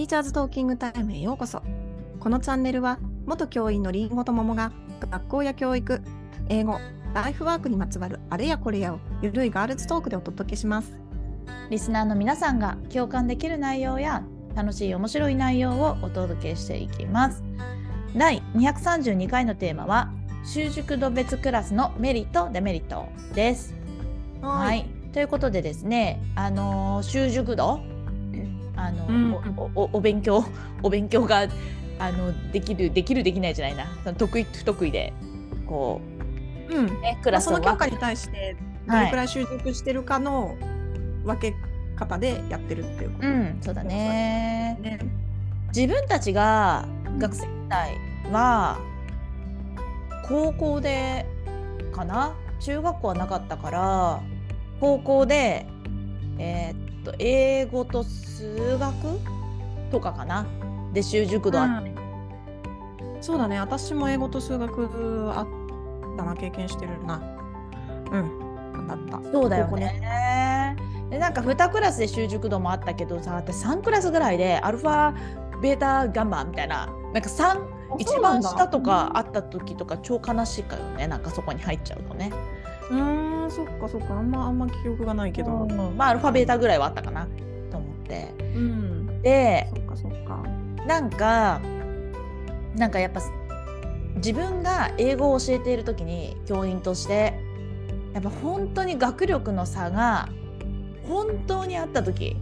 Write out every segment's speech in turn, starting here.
ティーチャーズトーキングタイムへようこそ。このチャンネルは、元教員のりんごと桃が、学校や教育、英語、ライフワークにまつわるあれやこれやを、ゆるいガールズトークでお届けします。リスナーの皆さんが共感できる内容や楽しい面白い内容をお届けしていきます。第232回のテーマは習熟度別クラスのメリットデメリットです。はい。ということでですね、あのー習熟度、あのうんおおお勉強 お勉強があのできるできるできないじゃないな、その得意不得意でこうん。うねクまあそラスを分の教科に対して、どれくらい習得してるかの分け方でやってるっていうことうん、そうだね。ね。自分たちが学生時代は高校でかな？中学校はなかったから高校でえーっと英語と数学とかかなで習熟度あって、そうだね。私も英語と数学あったな、経験してるな。うん。だった。そうだよね。でなんか2クラスで習熟度もあったけどさ私3クラスぐらいでアルファベータガンマみたいななんか3一番下とかあった時とか超悲しいかよねなんかそこに入っちゃうとね。うーん、そっかそっか。あんま、あんま記憶がないけど。うんまあアルファベータぐらいはあったかなと思ってうん。でそっかそっか。なんかなんかやっぱ自分が英語を教えている時に教員としてやっぱ本当に学力の差が本当にあった時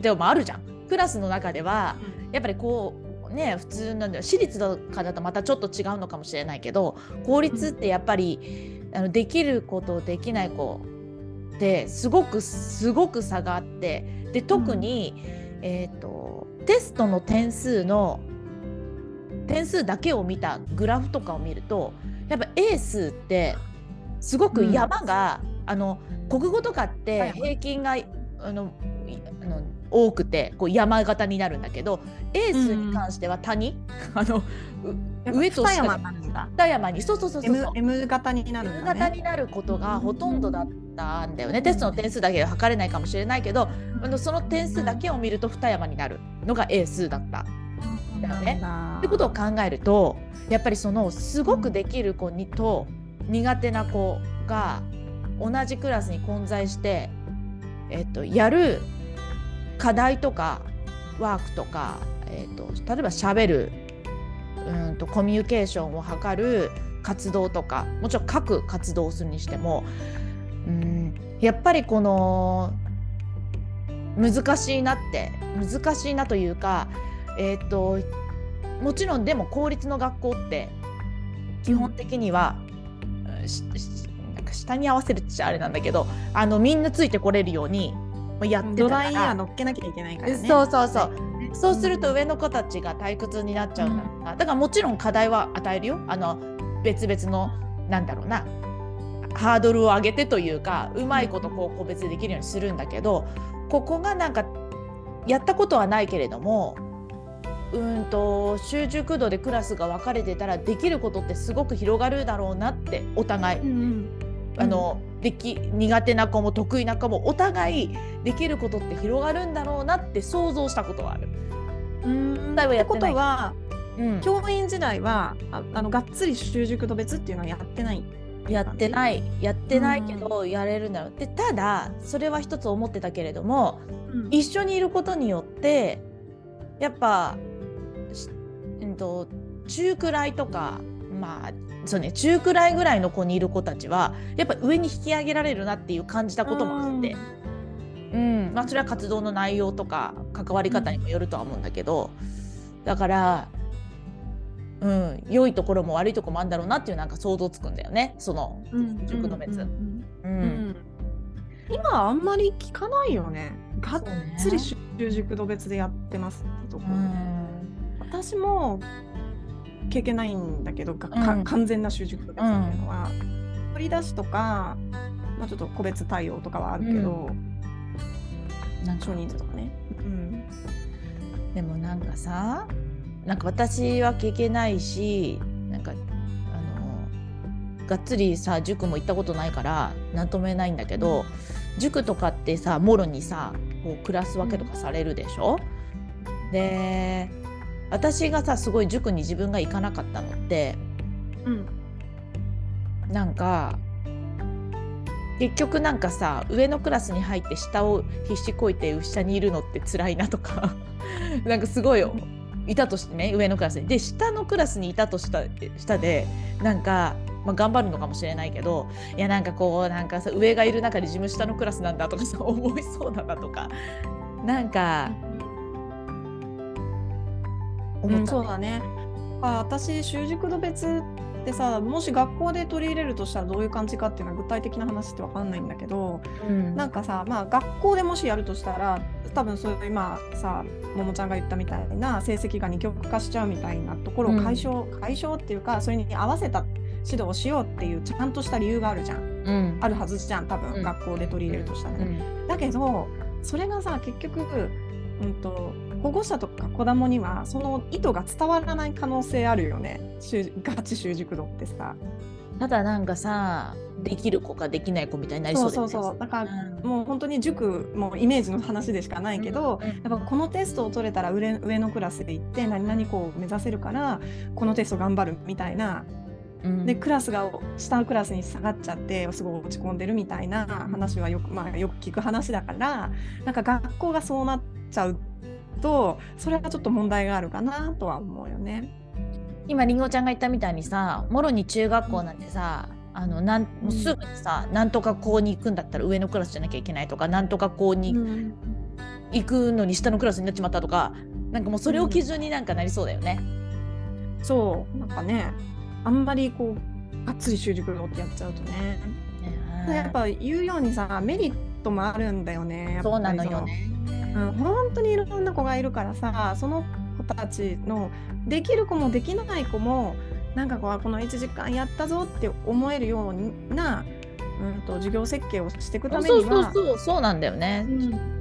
でもまああるじゃんクラスの中ではやっぱりこうね普通なんだよ私立とかだとまたちょっと違うのかもしれないけど公立ってやっぱりあのできることできない子ってすごくすごく差があってで特に、えー、とテストの点数の点数だけを見たグラフとかを見るとやっぱエースってすごく山が、あの国語とかって平均が、あのいあの多くてこう山形になるんだけどエースに関しては谷、あのうやっぱ上と下二山にそうそうそうそう M, M 型になるん M。型になることがほとんどだったんだよね、テストの点数だけでは測れないかもしれないけど、あのその点数だけを見ると二山になるのがエースだった。だよね。ってことを考えるとやっぱりそのすごくできる子にと苦手な子が同じクラスに混在して、えっと、やる課題とかワークとか、えっと、例えばしゃべるうんとコミュニケーションを図る活動とかもちろん書く活動をするにしてもうんやっぱりこの難しいなって難しいなというかえーっともちろんでも公立の学校って基本的には、うんなんか下に合わせるっちゃあれなんだけどあのみんなついてこれるようにまあやって土たから。台には乗っけなきゃいけないからね。そうそうそう。そうすると上の子たちが退屈になっちゃうんだろうなだからもちろん課題は与えるよ。あの別々のなんだろうな。ハードルを上げてというかうまいことこう個別でできるようにするんだけどここがなんかやったことはないけれどもうーんと習熟度でクラスが分かれてたらできることってすごく広がるだろうなってお互い。うんうん。あのでき苦手な子も得意な子もお互いできることって広がるんだろうなって想像したことはある。うん。ってことは、うん、教員時代はああのがっつり習熟度別っていうのはやってない。やってない。やってないけどやれるんだろう。でただそれは一つ思ってたけれどもうん。一緒にいることによってやっぱ、しうん、と中くらいとかまあそうね中くらいぐらいの子にいる子たちはやっぱ上に引き上げられるなっていう感じたこともあって、うん。まあ、それは活動の内容とか関わり方にもよるとは思うんだけどだから、うん、良いところも悪いところもあるんだろうなっていうなんか想像つくんだよねその。うん塾の別今あんまり聞かないよね。がっつり習熟度別でやってますってとこ。うん。私も経験ないんだけど、うん。完全な習熟度別っていうのは、取り出しとか、まあ、ちょっと個別対応とかはあるけど、なんか。少人数とかね。うん。でもなんかさなんか私は経験ないしなんかあのがっつりさ塾も行ったことないから何とも言えないんだけど、塾とかってさもろにさこうクラス分けとかされるでしょ、で私がさすごい塾に自分が行かなかったのってうん。なんか結局なんかさ上のクラスに入って下を必死こいて下にいるのって辛いなとか なんかすごいいたとしてね上のクラスに。で下のクラスにいたとした下でなんか、まあ、頑張るのかもしれないけどいやなんかこうなんかさ上がいる中で自分下のクラスなんだとかさ 思いそうだなとか。なんか思うん、った、そうだね。あ私習熟度別ってさもし学校で取り入れるとしたらどういう感じかっていうのは具体的な話って分かんないんだけどうん。なんかさまあ学校でもしやるとしたら多分そういう今さももちゃんが言ったみたいな成績が二極化しちゃうみたいなところを解消、解消っていうかそれに合わせた指導をしようっていうちゃんとした理由があるじゃん。うん。あるはずじゃん多分、うん。学校で取り入れるとしたらね。うん。だけどそれがさ結局、うん、と保護者とか子供にはその意図が伝わらない可能性あるよね。習ガチ習熟度ってさ。ただなんかさできる子かできない子みたいになりそそううだよね。そうそうだから、うんもう本当に塾もイメージの話でしかないけど、うんやっぱこのテストを取れたら上上のクラスで行って何々こう目指せるからこのテスト頑張るみたいな。うん。でクラスが下のクラスに下がっちゃってすごい落ち込んでるみたいな話はよく,、まあ、よく聞く話だからなんか学校がそうなっちゃうとそれはちょっと問題があるかなとは思うよね。今りんごちゃんが言ったみたいにさもろに中学校なんてさあのなんもうすぐにさ、なんとか校に行くんだったら上のクラスじゃなきゃいけないとかなんとか校にうん行くのに下のクラスになっちまったとかなんかもうそれを基準になんかなりそうだよね。そうなんかねあんまりこうがっつり習熟度ってやっちゃうとね。ねやっぱ言うようにさメリットもあるんだよね。そうなのよね。うん、本当にいろんな子がいるからさその子たちのできる子もできない子もなんかこうこの1時間やったぞって思えるような、うん、と授業設計をしていくためにはそうそうそうなんだよね。うん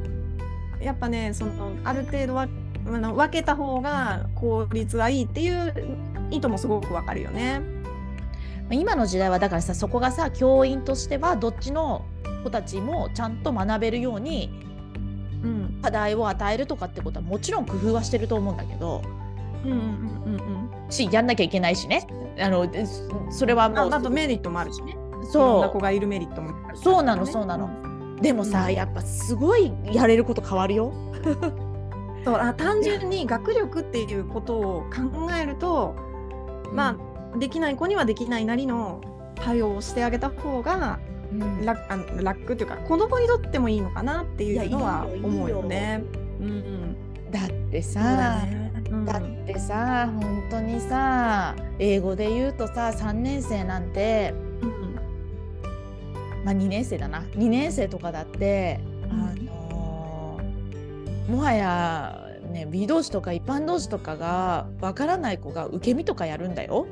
やっぱねそのある程度はあの分けた方が効率はいいっていう意図もすごくわかるよね。今の時代はだからさそこがさ教員としてはどっちの子たちもちゃんと学べるようにうん。課題を与えるとかってことはもちろん工夫はしてると思うんだけどうんうんうんうんしやんなきゃいけないしね。あのでそそれはうん。もうああとメリットもあるしね。そ子がいるメリットもそうなのそうなの。うでもさ、うん。やっぱすごいやれること変わるよ。そうあ単純に学力っていうことを考えると、まあできない子にはできないなりの対応をしてあげた方がうん。楽あの楽っていうか子供にとってもいいのかなっていうのはいやいいよ思うよね。うんだってさ、ね。うん。だってさ本当にさ英語で言うとさ3年生なんてうんまあ2年生だな。2年生とかだって、うん。あのーもはやね B 同士とか一般同士とかがわからない子が受け身とかやるんだよ。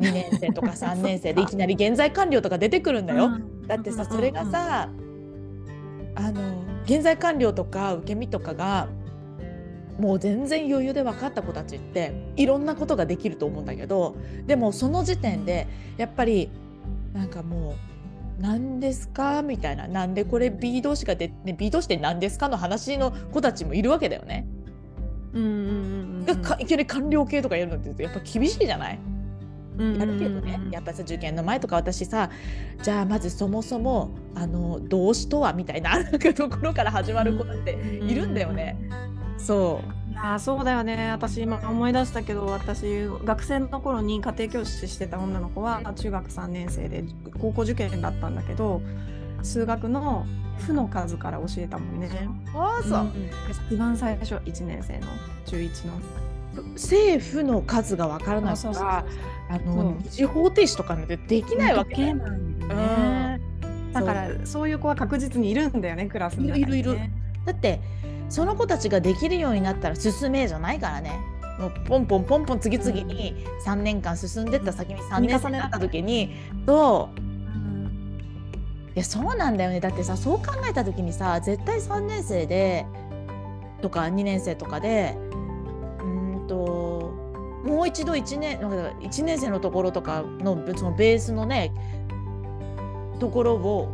2年生とか3年生で いきなり現在完了とか出てくるんだよ。だってさそれがさあの現在完了とか受け身とかがもう全然余裕で分かった子たちっていろんなことができると思うんだけどでもその時点でやっぱりなんかもう「何ですか?」みたいな「なんでこれ B 同士がで、ね、B 同士って何ですか?」の話の子たちもいるわけだよね。うんうんうんがかいきなり完了形とかやるのってやっぱ厳しいじゃない？うんやるけどね、やっぱさ受験の前とか私さじゃあまずそもそもあの動詞とはみたいななんかところから始まる子だっているんだよね。そう。あーそうだよね。私今思い出したけど私学生の頃に家庭教師してた女の子は中学3年生で高校受験だったんだけど数学の負の数から教えたもんね。ああう。ん一番最初1年生の中1の。政府の数がわからないそうそうからあの二次方程式とかなんてできないわけ、ね。なんだよね。だからそう。いう子は確実にいるんだよねクラスに、ね。いるいるだってその子たちができるようになったら進めじゃないからね。もうポンポンポンポン次々に3年間進んでった先に3年生になった時に。そう。うん。いやそうなんだよね。だってさそう考えた時にさ絶対3年生でとか2年生とかでもう一度1年なんか1年生のところとかのそのベースのねところを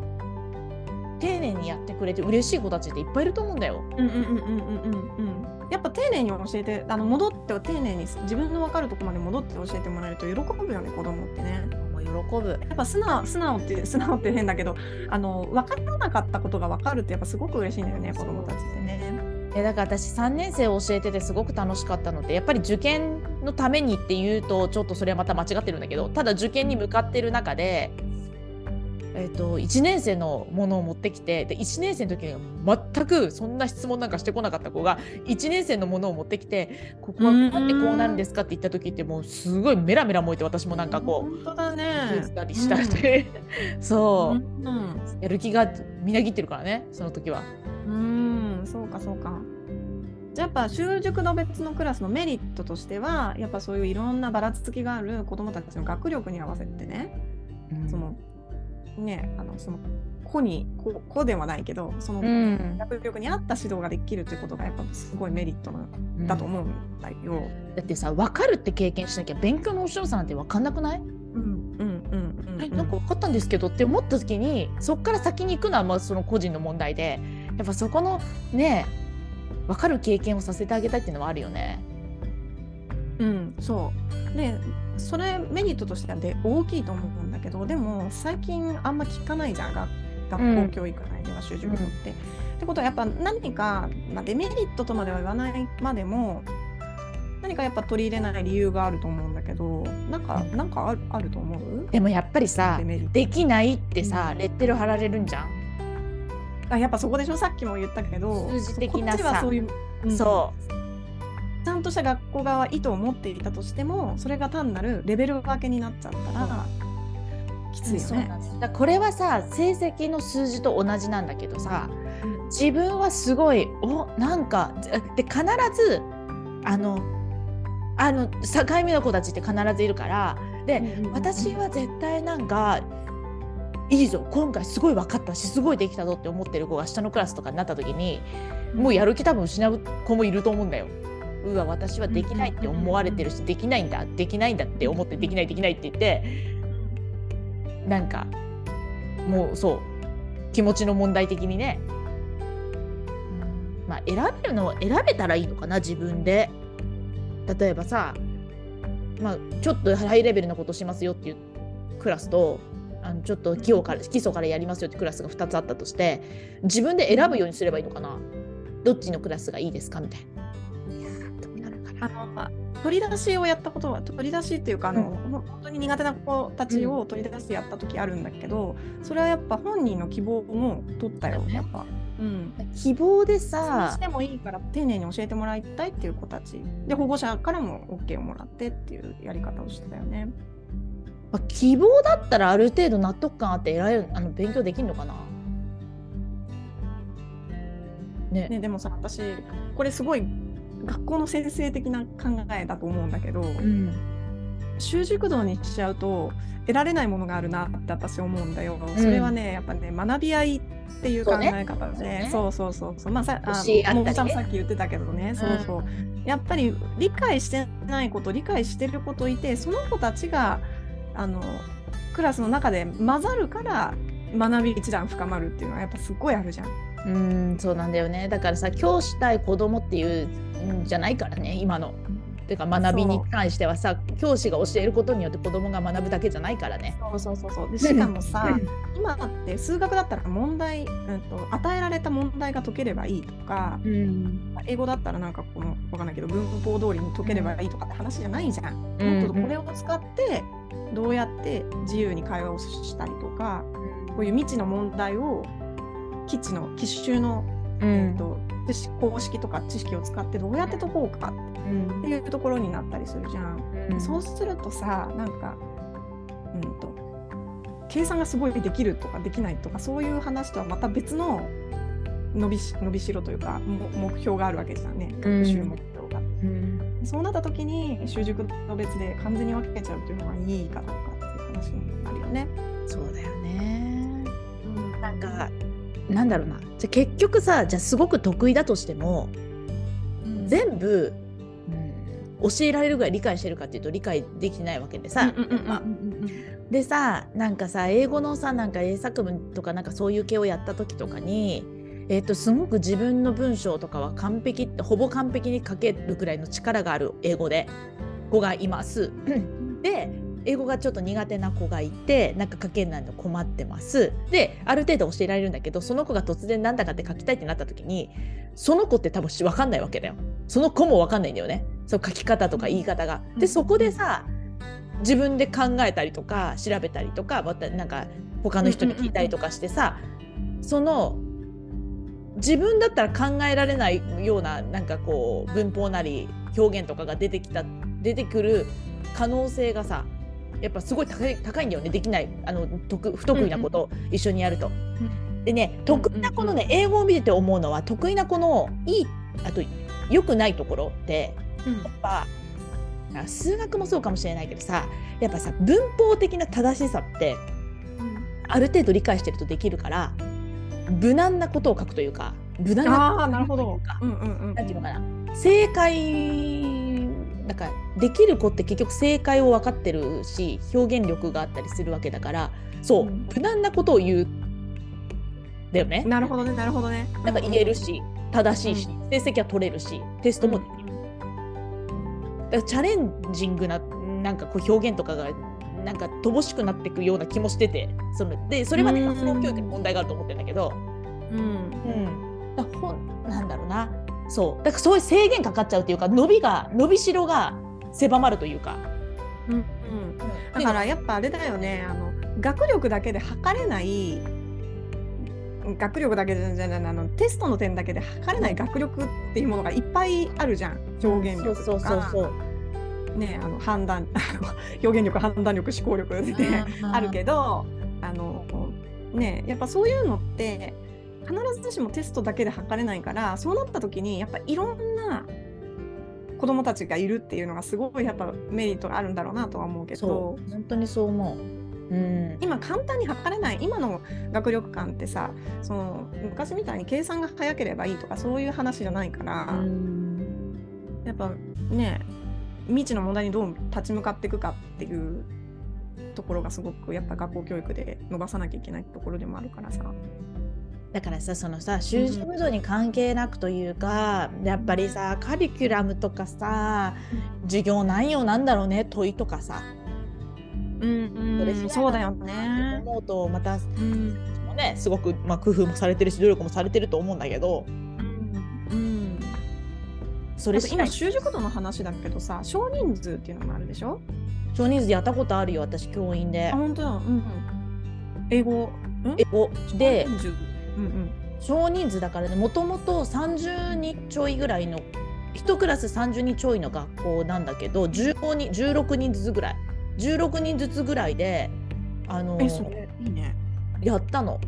丁寧にやってくれて嬉しい子たちっていっぱいいると思うんだよ。うんうんうんうんうんうんうん。やっぱ丁寧に教えてあの戻って丁寧に自分の分かるところまで戻って教えてもらえると喜ぶよね子供ってね。喜ぶ。やっぱ素直素直って素直って変だけどあの分からなかったことが分かるってやっぱすごく嬉しいんだよね子供たちってね。えだから私3年生を教えててすごく楽しかったのでやっぱり受験のためにっていうとちょっとそれはまた間違ってるんだけどただ受験に向かってる中で、えー、と1年生のものを持ってきてで1年生の時に全くそんな質問なんかしてこなかった子が1年生のものを持ってきてここはなんでこうなるんですかって言った時ってもうすごいメラメラ燃えて私もなんかこう。本当だね。たりしたり、そう、うんやる気がみなぎってるからねその時は。うん、そうかそうか。じゃあやっぱ習熟の別のクラスのメリットとしてはやっぱそういういろんなばらつきがある子どもたちの学力に合わせてね、そのねあのその子に子子ではないけどそのうん。学力に合った指導ができるということがやっぱすごいメリットなんだと思うんだよ。だってさ分かるって経験しなきゃ勉強の面白さなんて分かんなくない、うんうんうんうん。えなんか分かったんですけどって思った時にそっから先に行くのはまあその個人の問題でやっぱそこのね分かる経験をさせてあげたいっていうのはあるよね。うん、そう。で、それメリットとしてはで大きいと思うんだけど、でも最近あんま聞かないじゃん、学学校教育内では習熟語って。ってことはやっぱ何か、まあ、デメリットとまでは言わないまでも、何かやっぱ取り入れない理由があると思うんだけど、なんか、なんかあるあると思う？でもやっぱりさできないってさレッテル貼られるんじゃん。あやっぱそこでしょ？さっきも言ったけど数字的なさこっちはそういう、うん。そう。ちゃんとした学校側は意図を持っていたとしてもそれが単なるレベル分けになっちゃったら、きついよね。だこれはさ成績の数字と同じなんだけどさ自分はすごいおなんかで必ずあのあの境目の子たちって必ずいるからで、うんうんうん。私は絶対なんかいいぞ今回すごい分かったしすごいできたぞって思ってる子が下のクラスとかになった時にもうやる気多分失う子もいると思うんだよ。うわ私はできないって思われてるしできないんだできないんだって思ってできないできないって言ってなんかもうそう気持ちの問題的にね、まあ選べるのは選べたらいいのかな自分で。例えばさ、まあ、ちょっとハイレベルなことしますよっていうクラスとあのちょっと基礎から基礎からやりますよってクラスが2つあったとして自分で選ぶようにすればいいのかな？どっちのクラスがいいですか？みたいな。あのまあ取り出しをやったことは取り出しっていうかあの、うほ本当に苦手な子たちを取り出してやった時あるんだけど、それはやっぱ本人の希望も取ったよ、だねやっぱ。うん、希望でそうさしてもいいから丁寧に教えてもらいたいっていう子たちで保護者からも OK をもらってっていうやり方をしてたよね。まあ希望だったらある程度納得感あって偉いあの勉強できるのかな？ね。ね、でもさ私これすごい学校の先生的な考えだと思うんだけど、うん。習熟度にしちゃうと得られないものがあるなって私思うんだよ。それはねやっぱね学び合いっていう考え方で、そうね。そうそうそうそう。まあさあね。ももちゃんもさっき言ってたけどね、そうそう。やっぱり理解してないこと理解してることいてその子たちがあのクラスの中で混ざるから学び一段深まるっていうのはやっぱすごいあるじゃん。うんそうなんだよねだからさ教師対子供っていうんじゃないからね今の。てか学びに関してはさ教師が教えることによって子供が学ぶだけじゃないからね。そうそうそうそうでしかもさ今って数学だったら問題、うん、と与えられた問題が解ければいいとかうん英語だったらなんかこのわかんないけど文法通りに解ければいいとかって話じゃないじゃん。うんもっとこれを使ってどうやって自由に会話をしたりとかこういう未知の問題を基地の奇襲の、うん。えー、と公式とか知識を使ってどうやって解こうかっていうところになったりするじゃん。うん。そうするとさなんかうんと計算がすごいできるとかできないとかそういう話とはまた別の伸びし伸びしろというかも目標があるわけじゃんね。学習目標が。うんそうなった時に習熟度別で完全に分けちゃうというのがいいかどうかっていう話になるよね。そうだよね。なんかなんだろうな。じゃあ結局さじゃあすごく得意だとしてもうん。全部、うん、教えられるぐらい理解してるかっていうと理解できてないわけでさ、でさなんかさ英語のさなんか英作文とかなんかそういう系をやった時とかにえー、とすごく自分の文章とかは完璧ほぼ完璧に書けるくらいの力がある英語で子がいます。で英語がちょっと苦手な子がいてなんか書けないの困ってます。である程度教えられるんだけどその子が突然なんだかって書きたいってなった時にその子って多分分かんないわけだよ。その子も分かんないんだよね。そう書き方とか言い方が。でそこでさ自分で考えたりとか調べたりとかまたなんか他の人に聞いたりとかしてさその自分だったら考えられないようななんかこう文法なり表現とかが出てきた出てくる可能性がさやっぱすごい高い高いんだよねできない。あの得不得意なことを一緒にやると。うん。でね得意な子のね英語を見てて思うのは得意な子のいいあと良くないところって、うん、やっぱ数学もそうかもしれないけどさやっぱさ文法的な正しさって、うん、ある程度理解してるとできるから無難なことを書くというか無難ななるほど。なんていうのかな？正解なんかできる子って結局正解を分かってるし表現力があったりするわけだからそう、うん、無難なことを言うだよね。なるほどねなるほどね。なんか言えるし、正しいし、うん、成績は取れるしテストもできる。だからチャレンジングななんかこう表現とかがなんか乏しくなっていくような気もしててそのでそれはね発想教育に問題があると思ってるんだけど、うん。うん、だほなんだろうな。そう。だからそういう制限かかっちゃうっていうか伸びが伸びしろが狭まるというか。うんうん、だからやっぱあれだよね。あの学力だけで測れない学力だけじゃないあのテストの点だけで測れない学力っていうものがいっぱいあるじゃん。表現力とか。そうそうそうね、あの判断 表現力判断力思考力で、あるけどあの、ね、やっぱそういうのって必ずしもテストだけで測れないからそうなった時にやっぱいろんな子どもたちがいるっていうのがすごいやっぱメリットがあるんだろうなとは思うけど本当にそう思う。うん、今簡単に測れない今の学力感ってさその昔みたいに計算が早ければいいとかそういう話じゃないから、うん、やっぱね未知の問題にどう立ち向かっていくかっていうところがすごくやっぱ学校教育で伸ばさなきゃいけないところでもあるからさ。だからさそのさ習字無度に関係なくというか、うん、やっぱりさカリキュラムとかさ、授業内容なんだろうね問いとかさ。うん、うん、そうだよね。思うとまた、うん、もねすごく、まあ、工夫もされてるし努力もされてると思うんだけど。それ今習熟度の話だけどさ少人数っていうのもあるでしょ？少人数やったことあるよ私教員で。あ本当だ。うん、うん、英語？英語。でうんうん、少人数だからねもともと30人ちょいぐらいの1クラス30人ちょいの学校なんだけど15人16人ずつぐらい。16人ずつぐらいであのえそれいいね。やったの。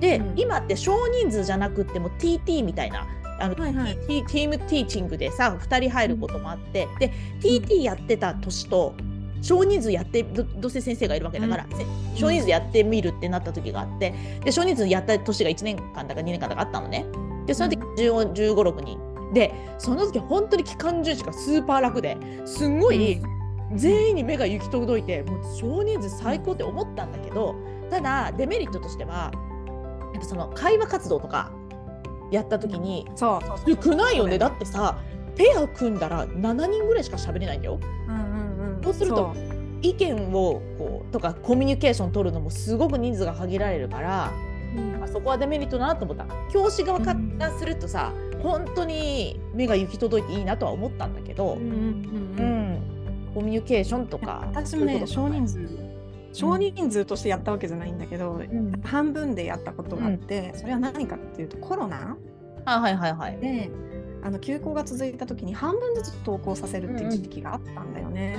で、うん、今って少人数じゃなくても TT みたいなあの、はいはい、ティームティーチングでさ2人入ることもあって、うん、で TT やってた年と少人数やってどどうせ先生がいるわけだから、うん、少人数やってみるってなった時があってで少人数やった年が1年間だか2年間だかあったのね。でその時1 5 6人。でその時本当に期間中しかスーパー楽ですんごい全員に目が行き届いてもう少人数最高って思ったんだけどただデメリットとしてはやっぱその会話活動とかやった時にそう。少ないよね。だってさペア組んだら7人ぐらいしか喋れないんだよ。うんうんうん、そうすると意見をこうとかコミュニケーション取るのもすごく人数が限られるから、うん、あそこはデメリットだなと思った。教師側からするとさ、うん、本当に目が行き届いていいなとは思ったんだけど、うん、うん、コミュニケーションとか私もね少人数少人数としてやったわけじゃないんだけど、うん、半分でやったことがあって、うん、それは何かっていうとコロナあはいはいはい。であの休校が続いた時に半分ずつ登校させるっていう時期があったんだよね。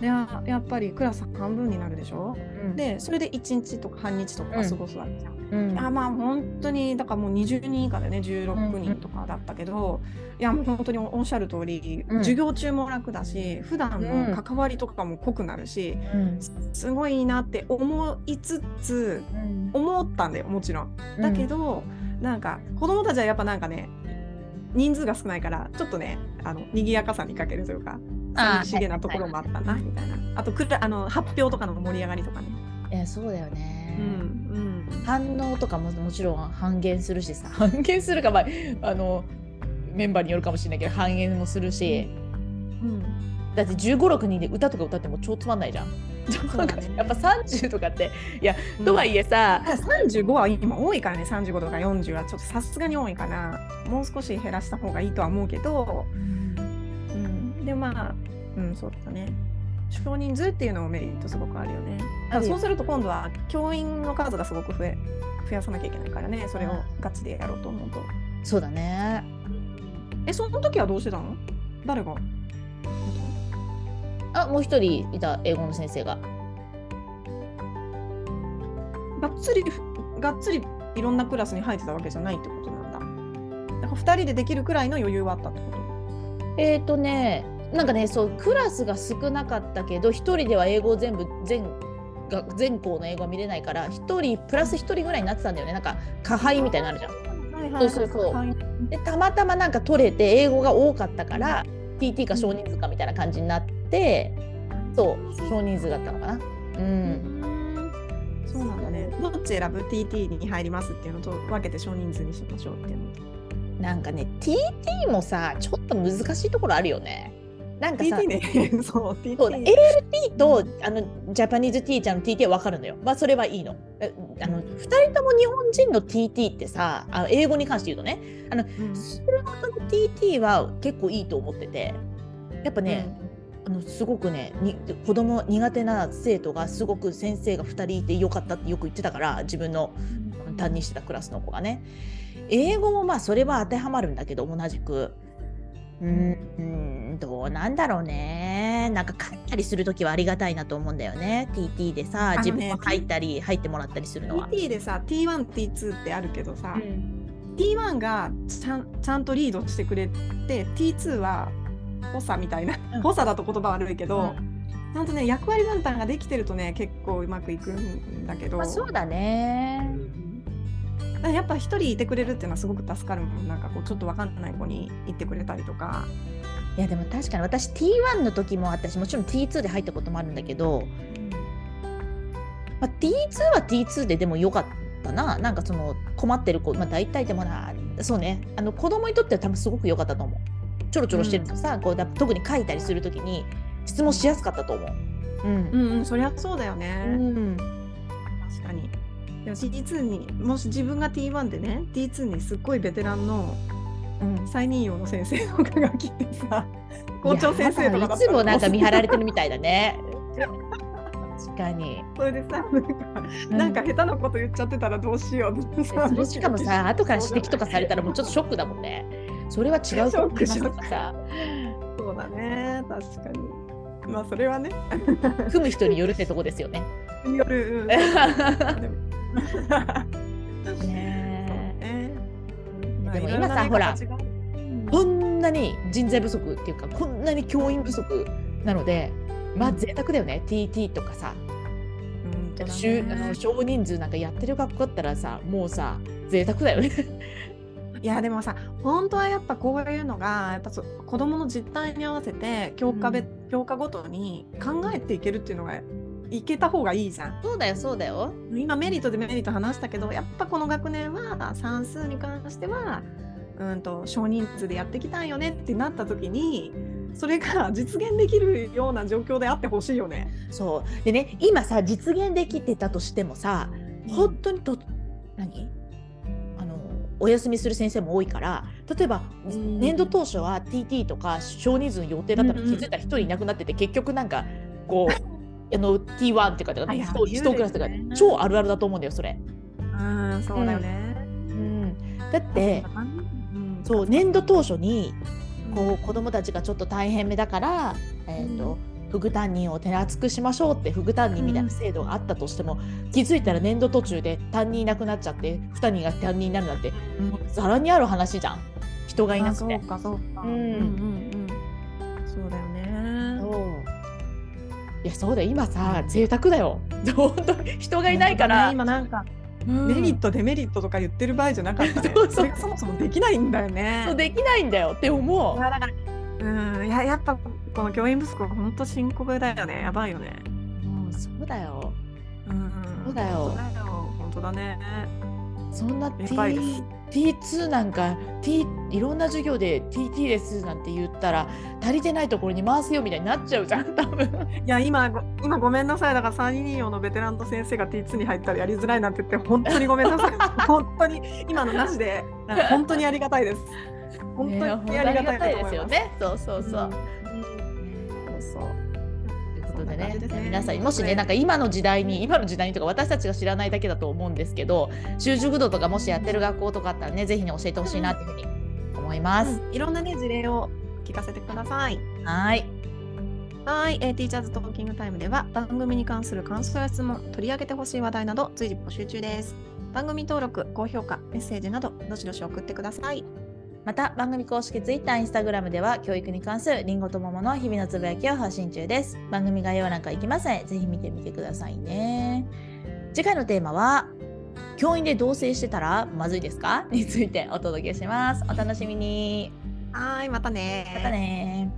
でやっぱりクラス半分になるでしょ、うん、でそれで1日とか半日とか過ごすわけじゃん。うん、あまあ本当にだからもう20人以下でね16人とかだったけど、うん、いやもう本当におっしゃる通り、うん、授業中も楽だし普段の関わりとかも濃くなるし、すごいなって思いつつ、思ったんだよもちろん。だけど、なんか子供たちはやっぱなんかね人数が少ないからちょっとねあの賑やかさに欠けるというか寂しげなところもあったなみたいな。あとくあの発表とかの盛り上がりとかね。やそうだよね、うんうん。反応とかももちろん半減するしさ。半減するかまああのメンバーによるかもしれないけど半減もするし、うん。だって1 5 6人で歌とか歌っても超つまんないじゃん。ね。やっぱ30とかっていや、とはいえさ35は今多いからね。35とか40はちょっとさすがに多いかな。もう少し減らした方がいいとは思うけど、うん、でまあうんそうだね少人数っていうのもメリットすごくあるよね。あるよそうすると今度は教員の数がすごく増え増やさなきゃいけないからね。それをガチでやろうと思うと。そうだね。えその時はどうしてたの？誰が？あもう一人いた英語の先生が。がっつりがっつりいろんなクラスに入ってたわけじゃないってことなんだ。だから2人でできるくらいの余裕はあったってこと？えっ、ー、とねなんかねそうクラスが少なかったけど一人では英語を全部全が全校の英語は見れないから一人プラス一人ぐらいになってたんだよねなんか加配みたいになのあるじゃん。そうそうそうはいでたまたまなんか取れて英語が多かったから TT か少人数かみたいな感じになってそう少人数だったのかな。う、うんんそうなんだね。どっち選ぶ ?TT に入りますっていうのと分けて少人数にしましょうっていうのと。なんかね TT もさちょっと難しいところあるよね。なんかさね。そう、TT。そう ALT とあのジャパニーズティーチャーの TT は分かるのよ。まあそれはいいの。えあの2人とも日本人の TT ってさあの英語に関して言うとねあのうんスルの TT は結構いいと思っててやっぱね、あのすごくねに子供苦手な生徒がすごく先生が2人いてよかったってよく言ってたから自分のうん担任してたクラスの子がね英語もまあそれは当てはまるんだけど同じくうーんどうなんだろうねなんか書いたりする時はありがたいなと思うんだよね TT でさ自分も入ったり入ってもらったりするのは。TT でさ、T1、T2 ってあるけどさ、うん T1 がちゃんちゃんとリードしてくれて、T2 は補佐みたいなうん、補佐だと言葉悪いけど、ちゃんとね、役割分担ができてるとね、結構うまくいくんだけど。まあ、そうだね。やっぱ一人いてくれるっていうのはすごく助かるもん。なんかこうちょっと分かんない子に言ってくれたりとか、いやでも確かに私 T1 の時も私もちろん T2 で入ったこともあるんだけど、まあ、T2 は T2 ででもよかったな。なんかその困ってる子、まあ、大体でもなそうね。あの子供にとっては多分すごく良かったと思う。ちょろちょろしてるとさ、こうだ特に書いたりする時に質問しやすかったと思う。うん。うんうんそりゃそうだよね、うんでも T2 にもし自分が T1 でね T2 にすっごいベテランのうん再任用の先生とかが来てさ 校長先生とかだいつもなんか見張られてるみたいだね。確かに、それでさなんか,、うん。なんか下手なこと言っちゃってたらどうしようってさそれしかもさ後から指摘とかされたらもうちょっとショックだもんね。それは違うと思いさ。そうだね。確かに。まあそれはね。組む人によるってとこですよね。による、うん、ねねまあでも今さほら。こんなに人材不足っていうかこんなに教員不足なのでまあ贅沢だよね。TT とかさ、うんそうだね。週あの少人数なんかやってる学校だったらさもうさ贅沢だよね。いやでもさ本当はやっぱこういうのがやっぱそう子どもの実態に合わせて教科べ、うん。教科ごとに考えていけるっていうのがいけた方がいいじゃん。そうだよそうだよ。今メリットデメリット話したけどやっぱこの学年は算数に関してはうんと少人数でやっていきたいよねってなった時にそれが実現できるような状況であってほしいよね。そうでね今さ実現できてたとしてもさ本当にと何？あのお休みする先生も多いから例えばうん年度当初は TT とか少人数の予定だったらうんうん気づいたら1人いなくなってて結局なんかこうあの T1 っていうかはいはい。1言うクラスとか。ね。超あるあるだと思うんだよそれ。うんそうだよね。うん、だってうんそう年度当初にうん。こう子どもたちがちょっと大変めだから、えーとフグ担任を手厚くしましょうってフグ担任みたいな制度があったとしても、気づいたら年度途中で担任いなくなっちゃって2人が担任になるなんてもうざらにある話じゃん。人がいなくて。あそう。かそうか。うんいやそうだよ。今さ贅沢だよ。本当に人がいないから、今なんかうん。メリットデメリットとか言ってる場合じゃなかったね。そうそう。そもそもできないんだよね。そうできないんだよって思いう。やだからうん。いややっぱこの教員不足は本当深刻だよね。やばいよね。もうそうだよ。うん。そうだよ。本当だね。そんなや T ばいです。T2 なんか T いろんな授業で TT ですなんて言ったら足りてないところに回すよみたいになっちゃうじゃん 多分。いや今ご今ごめんなさい。だから324のベテランの先生が T2 に入ったらやりづらいなんて言って本当にごめんなさい。本当に今のなしで本当にありがたいです。本ね当にありがたいですよね。そうそうそう、うん。そうそう。ということでね皆さんもしねなんか今の時代に今の時代にとか私たちが知らないだけだと思うんですけど習熟度とかもしやってる学校とかあったらねぜひね教えてほしいなっていうふうに思います。うん。いろんなね事例を聞かせてくださいはいはい、えー、ティーチャーズトーキングタイムでは番組に関する感想や質問、取り上げてほしい話題など随時募集中です。番組登録、高評価、メッセージなどどしどし送ってください。また番組公式 Twitter、Instagram では教育に関するりんごと桃の日々のつぶやきを発信中です。番組概要欄から行きますのでぜひ見てみてくださいね。次回のテーマは教員で同棲してたらまずいですか？についてお届けします。お楽しみに。はい、またねまたね